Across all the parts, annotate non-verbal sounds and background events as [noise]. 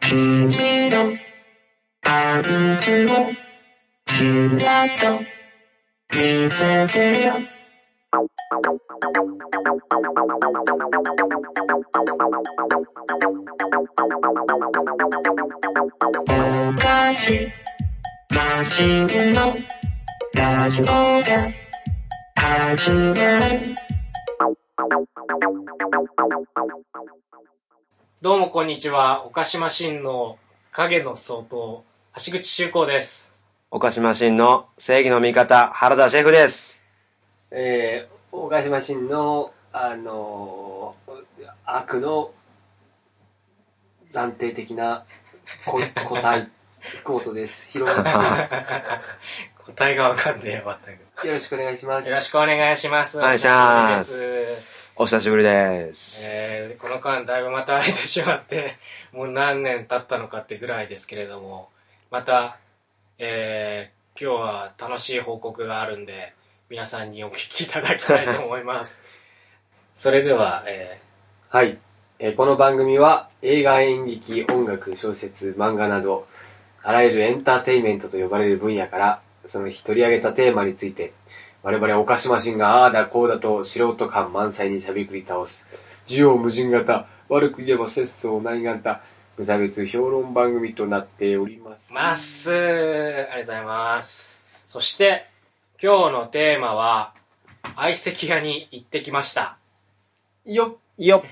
君のパンツをちらっと見せてよ。お菓子マシンのラジオがどうもこんにちは。お菓子マシンの影の相当、橋口修行です。お菓子マシンの正義の味方、原田シェフです。えー、大菓子マシンの、あのー悪の暫定的なこ個体、福本です。ひろです。[laughs] 答えがわかんねえわ。よろしくお願いします。よろしくお願いします。お久しぶりです。お久しぶりです。えー、この間だいぶまた空いてしまって、もう何年経ったのかってぐらいですけれども、また、えー、今日は楽しい報告があるんで、皆さんにお聞きいただきたいと思います。[laughs] それでは、えはい。えーこの番組は映画、演劇、音楽、小説、漫画など、あらゆるエンターテインメントと呼ばれる分野から、その日取り上げたテーマについて、我々お菓子マシンがああだこうだと素人感満載にしゃべくり倒す、需要無人型、悪く言えば節操ない型、無差別評論番組となっております。ー、まっすー、ありがとうございます。そして、今日のテーマは、相席屋に行ってきました。よよっ、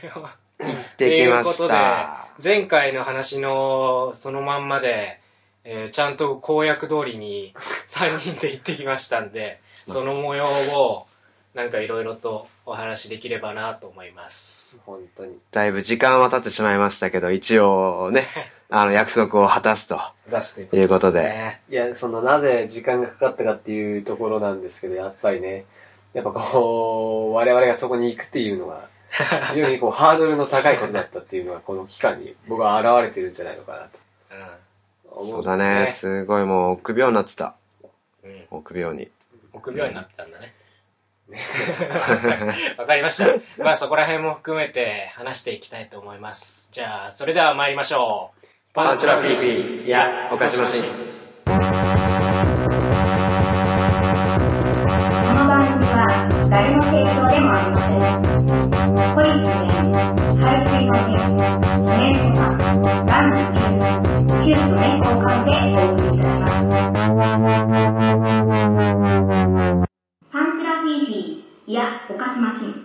[laughs] できましということでた。、前回の話のそのまんまで、えーちゃんと公約通りに [laughs] 3人で行ってきましたんで、その模様をなんかいろいろとお話しできればなと思います。本当に。だいぶ時間は経ってしまいましたけど、一応ね、[laughs] あの、約束を果たすと。出すということでね。いや、その、なぜ時間がかかったかっていうところなんですけど、やっぱりね、やっぱこう、我々がそこに行くっていうのが、[laughs] 非常にこう、ハードルの高いことだったっていうのが、この期間に僕は現れてるんじゃないのかなと思そうだね、すごいもう臆病になってた。うん。うん。臆病に。臆病になってたんだね。[laughs] わかりました。まあそこら辺も含めて話していきたいと思います。じゃあ、それでは参りましょう。パンチラフィーフィー、いや、お菓子マシン。この番組は誰の提供でもありません。ポリスに排水の件、メパン